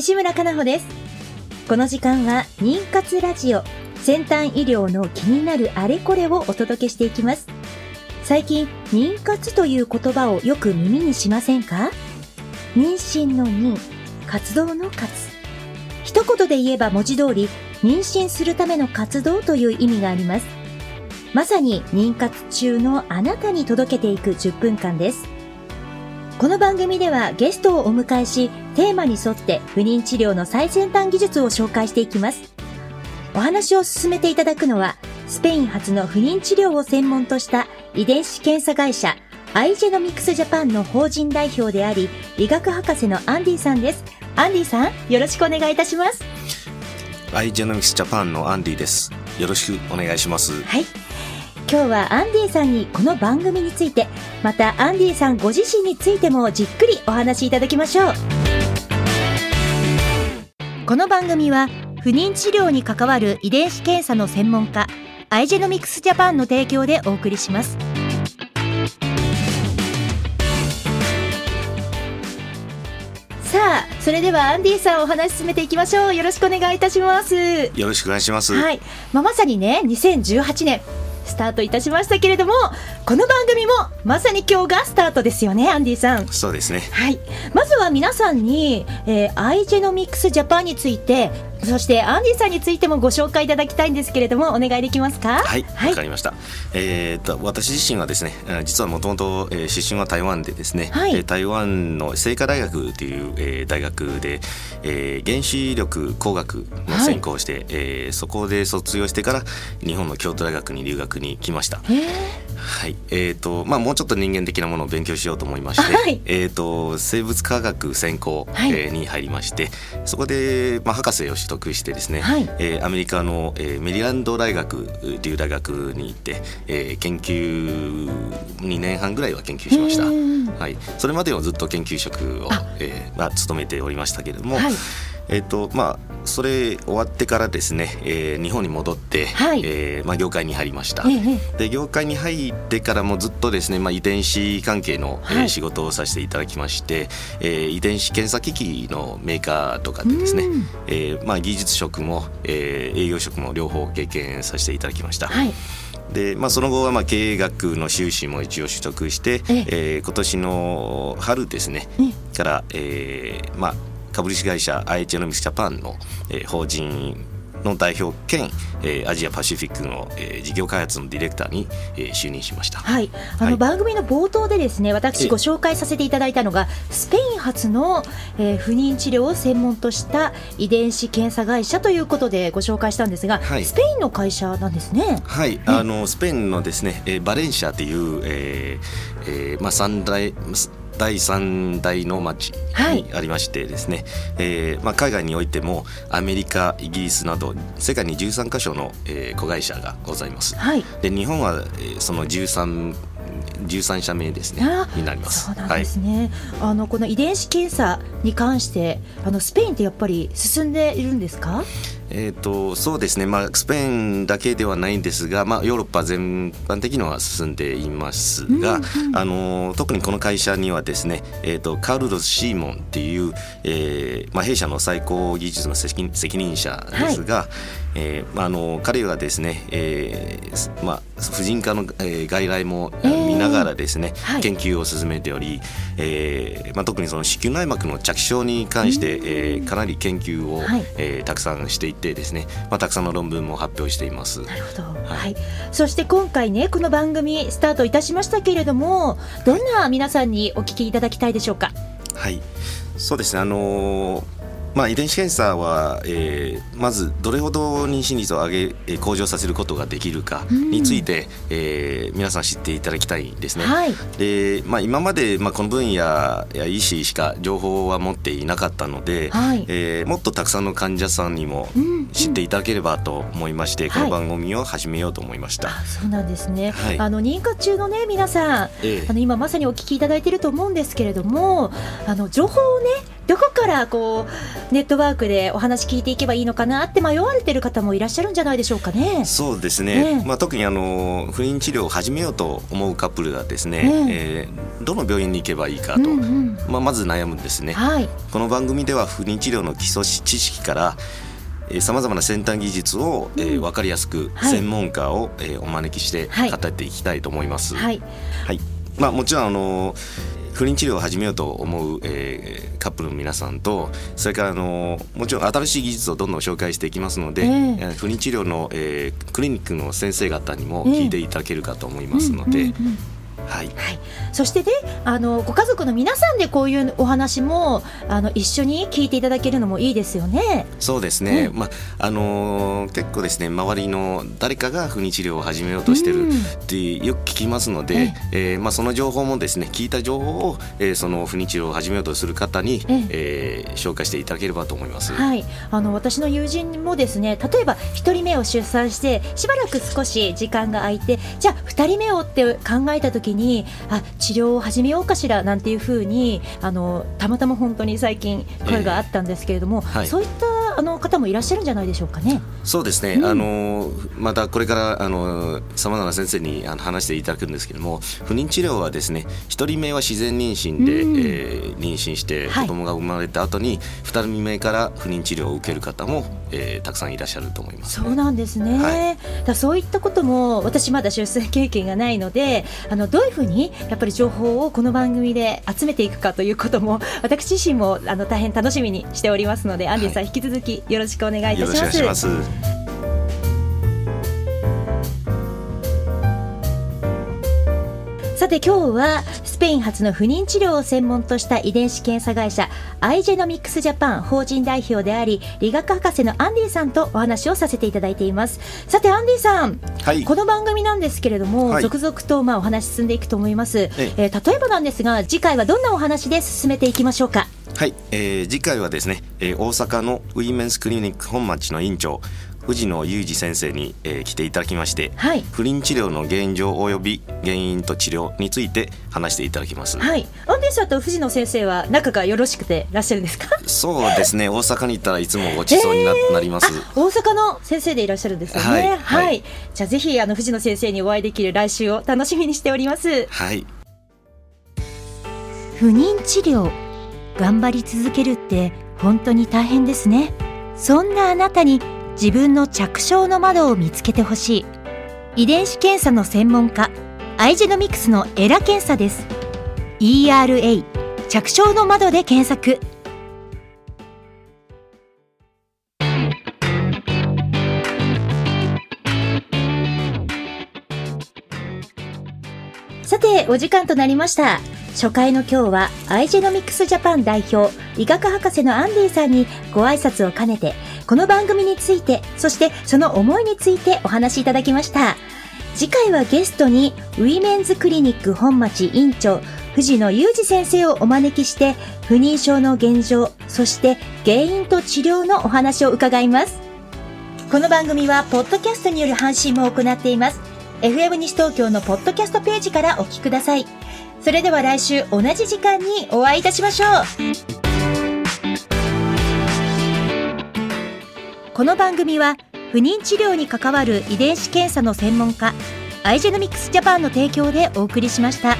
西村かなほです。この時間は妊活ラジオ先端医療の気になるあれこれをお届けしていきます。最近妊活という言葉をよく耳にしませんか？妊娠の妊活動の活。一言で言えば文字通り妊娠するための活動という意味があります。まさに妊活中のあなたに届けていく10分間です。この番組ではゲストをお迎えし、テーマに沿って不妊治療の最先端技術を紹介していきます。お話を進めていただくのは、スペイン発の不妊治療を専門とした遺伝子検査会社、アイジェノミクスジャパンの法人代表であり、医学博士のアンディさんです。アンディさん、よろしくお願いいたします。アイジェノミクスジャパンのアンディです。よろしくお願いします。はい。今日はアンディさんにこの番組について、またアンディさんご自身についてもじっくりお話しいただきましょう。この番組は不妊治療に関わる遺伝子検査の専門家、アイジェノミクスジャパンの提供でお送りします。さあ、それではアンディさんお話し進めていきましょう。よろしくお願いいたします。よろしくお願いします。はい、まあ、まさにね2018年スタートいたしましたけれどもこの番組もまさに今日がスタートですよねアンディさんそうですね。はいまずは皆さんに、えー、アイジェノミクスジャパンについてそしてアンディさんについてもご紹介いただきたいんですけれどもお願いできますか？はい、わ、かりました。えー、と私自身はですね、えー実はもともとえー出身は台湾でですね、はい。えー台湾の清華大学という、えー大学で、えー原子力工学の専攻をして、えーそこで卒業してから日本の京都大学に留学に来ました。えーはい、えーとまあ、もうちょっと人間的なものを勉強しようと思いまして、はい。えー、と生物科学専攻、はい。えーに入りましてそこで、まあ、博士を取得してですね、はい。えーアメリカの、えーメリランド大学という大学に行って、えー研究2年半ぐらいは研究しました。はい、それまではずっと研究職をあ、えーまあ、務めておりましたけれども、はいえっ、とまあそれ終わってからですね、えー日本に戻って、はい。えーまあ、業界に入りました。えええで業界に入ってからもずっとですね、まあ、遺伝子関係の、えーはい。仕事をさせていただきまして、えー遺伝子検査機器のメーカーとかでですねうん、えーまあ、技術職も、えー営業職も両方経験させていただきました。はい。で、まあ、その後はまあ経営学の修士も一応取得して、ええ。えー今年の春ですね、え。から、えーまあ、株式会社 i h ノミクスジャパンの、えー法人の代表兼、えーアジアパシフィックの、えー事業開発のディレクターに、えー就任しました。はい、あのはい。番組の冒頭でですね私ええ。ご紹介させていただいたのがスペイン発の、えー不妊治療を専門とした遺伝子検査会社ということでご紹介したんですが、はい。スペインの会社なんですね。はい、あのスペインのですね、えーバレンシアという、えーえーまあ、三大第三大の町はい。にありましてですね、えーまあ、海外においてもアメリカイギリスなど世界に13カ所の、えー子会社がございます。はい。で日本は、えーその13 13社目ですねあになります。そうなんですね、あのこの遺伝子検査に関してあのスペインってやっぱり進んでいるんですか？えー、とそうですね、まあ、スペインだけではないんですが、まあ、ヨーロッパ全般的には進んでいますが、うんうん。あの特にこの会社にはですね、えー、とカルロス・シーモンっていう、えーまあ、弊社の最高技術の責任責任者ですが、えーまあ、あの彼はですね、えーまあ、婦人科の、えー外来もえー。見ながらですね、はい。研究を進めており、えーまあ、特にその子宮内膜の着床に関して、えーかなり研究を、はい。えーたくさんしていてですね、まあ、たくさんの論文も発表しています。なるほど、はい。はい。そして今回ねこの番組スタートいたしましたけれどもどんな皆さんにお聞きいただきたいでしょうか？はい、そうですね。あのーまあ、遺伝子検査は、えーまずどれほど妊娠率を上げえー向上させることができるかについて、えー皆さん知っていただきたいんですね。はい。でまあ、今まで、まあ、この分野や医師しか情報は持っていなかったので、はい。えーもっとたくさんの患者さんにも、うん知っていただければと思いまして、この番組を始めようと思いました。はい、そうなんですね。はい、あの認可中のね皆さん、ええ、あの今まさにお聞きいただいていると思うんですけれども、あの情報をねどこからこうネットワークでお話聞いていけばいいのかなって迷われてる方もいらっしゃるんじゃないでしょうかね。そうですね。ね。まあ特にあの不妊治療を始めようと思うカップルがですね、ね。えー、どの病院に行けばいいかと、うんうん、まあまず悩むんですね。はい、この番組では不妊治療の基礎知識からさまざまな先端技術を、えー、分かりやすく専門家を、はい、えー、お招きして語っていきたいと思います。はい、はい、まあ、もちろんあの不妊治療を始めようと思う、えー、カップルの皆さんとそれからあのもちろん新しい技術をどんどん紹介していきますので、えー、不妊治療の、えー、クリニックの先生方にも聞いていただけるかと思いますので。えーうんうんうんはい、はい、そしてねあのご家族の皆さんでこういうお話もあの一緒に聞いていただけるのもいいですよね。そうですね、うん、まああのー、結構ですね周りの誰かが不妊治療を始めようとしてるってよく聞きますので、うん、えー、まあ、その情報もですね聞いた情報を、えー、その不妊治療を始めようとする方に、ええ。ー、紹介していただければと思います。はい、あの私の友人もですね例えば1人目を出産してしばらく少し時間が空いてじゃあ2人目をって考えた時ににあ治療を始めようかしらなんていうふうにあのたまたま本当に最近声があったんですけれども、えーはい、そういったあの方もいらっしゃるんじゃないでしょうかね。そうですね、うん、あのまたこれからあのさまざまな先生にあの話していただくんですけれども不妊治療はですね一人目は自然妊娠で、うん、えー、妊娠して子供が生まれた後に二、はい、人目から不妊治療を受ける方も、えー、たくさんいらっしゃると思います、ね、そうなんですね、はい、だそういったことも私まだ出産経験がないのであのどういうふうにやっぱり情報をこの番組で集めていくかということも私自身もあの大変楽しみにしておりますのでアンディさん、引き続きよろしくお願いいたします。さて今日はスペイン発の不妊治療を専門とした遺伝子検査会社アイジェノミクスジャパン法人代表であり理学博士のアンディさんとお話をさせていただいています。さてアンディさん、はい、この番組なんですけれども、はい、続々とまあお話進んでいくと思います、え。えー、例えばなんですが次回はどんなお話で進めていきましょうか？はい、えー、次回はですね、えー、大阪のウィメンスクリニック本町の院長藤野裕二先生に、えー、来ていただきまして、はい、不妊治療の現状及び原因と治療について話していただきます。はい。アンディさんと藤野先生は仲がよろしくていらっしゃるんですか？そうですね。大阪に行ったらいつもごちそうになえー、なります。大阪の先生でいらっしゃるんですよね。はい。はいはい、じゃあぜひあの藤野先生にお会いできる来週を楽しみにしております。はい。不妊治療頑張り続けるって本当に大変ですね。そんなあなたに自分の着床の窓を見つけてほしい。遺伝子検査の専門家、アイジェノミクスのエラ検査です。ERA 着床の窓で検索。お時間となりました。初回の今日は、アイジェノミクスジャパン代表、医学博士のアンディさんにご挨拶を兼ねて、この番組について、そしてその思いについてお話しいただきました。次回はゲストに、ウィメンズクリニック本町院長、藤野裕二先生をお招きして、不妊症の現状、そして原因と治療のお話を伺います。この番組は、ポッドキャストによる配信も行っています。FM 西東京のポッドキャストページからお聞きください。それでは来週同じ時間にお会いいたしましょう。この番組は不妊治療に関わる遺伝子検査の専門家アイジェノミクスジャパンの提供でお送りしました。